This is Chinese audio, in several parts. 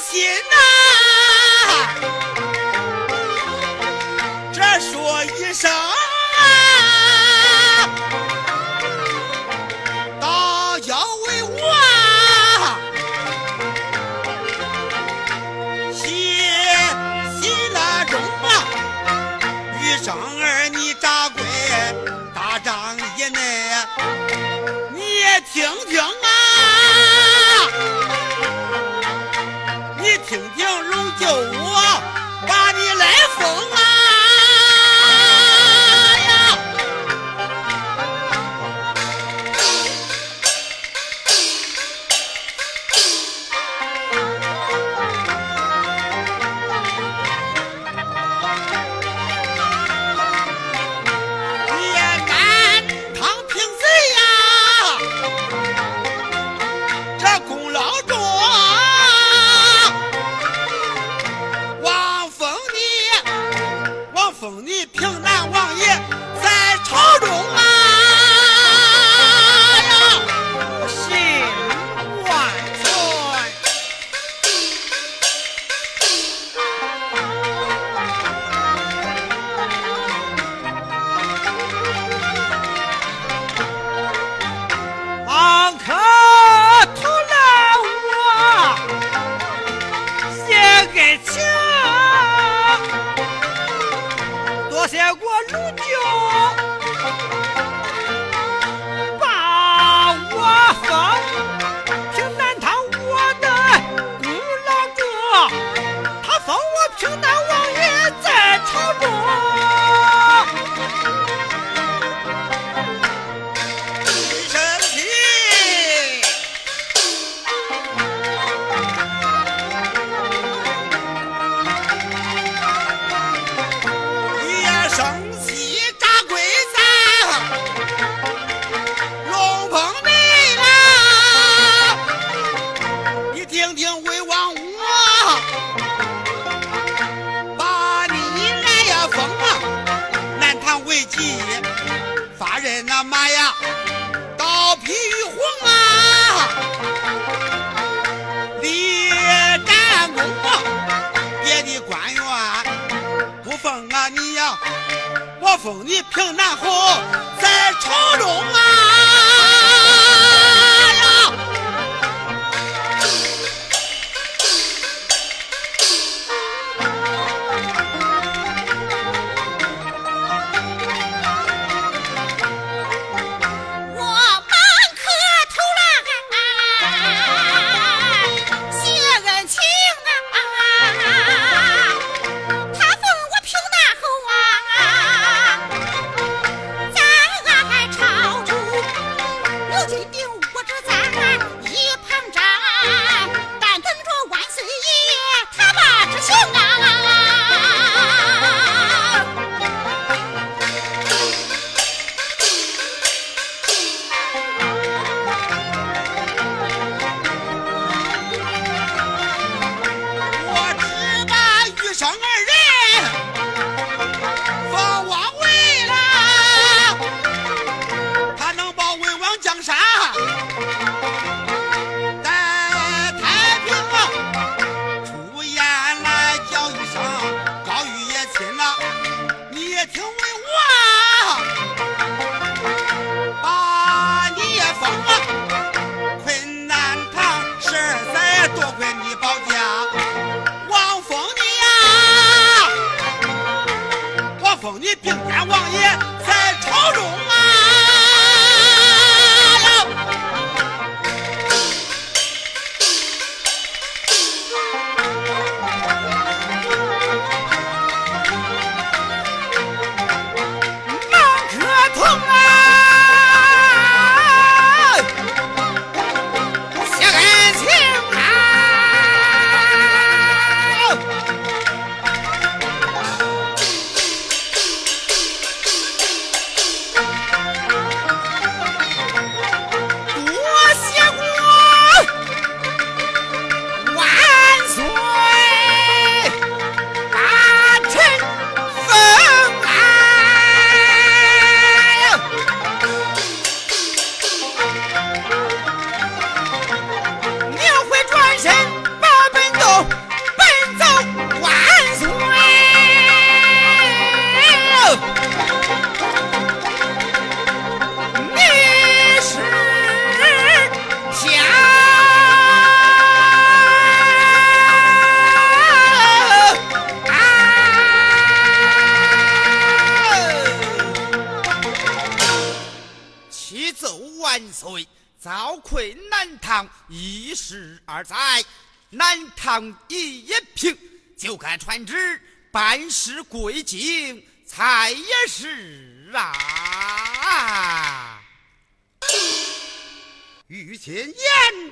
心呐。这说一声 안. 问你凭哪好？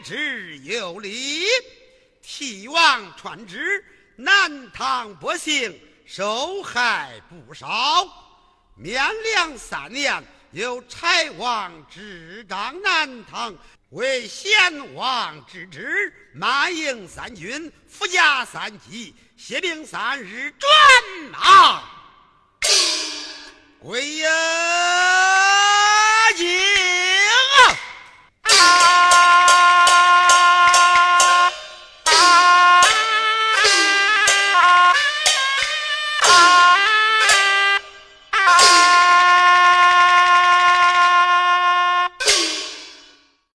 只有利替王传旨南唐百姓受害不少。免粮三年由柴王执掌南唐为贤王之职马营三军伏甲三骑，歇兵三日转马。归啊！啊！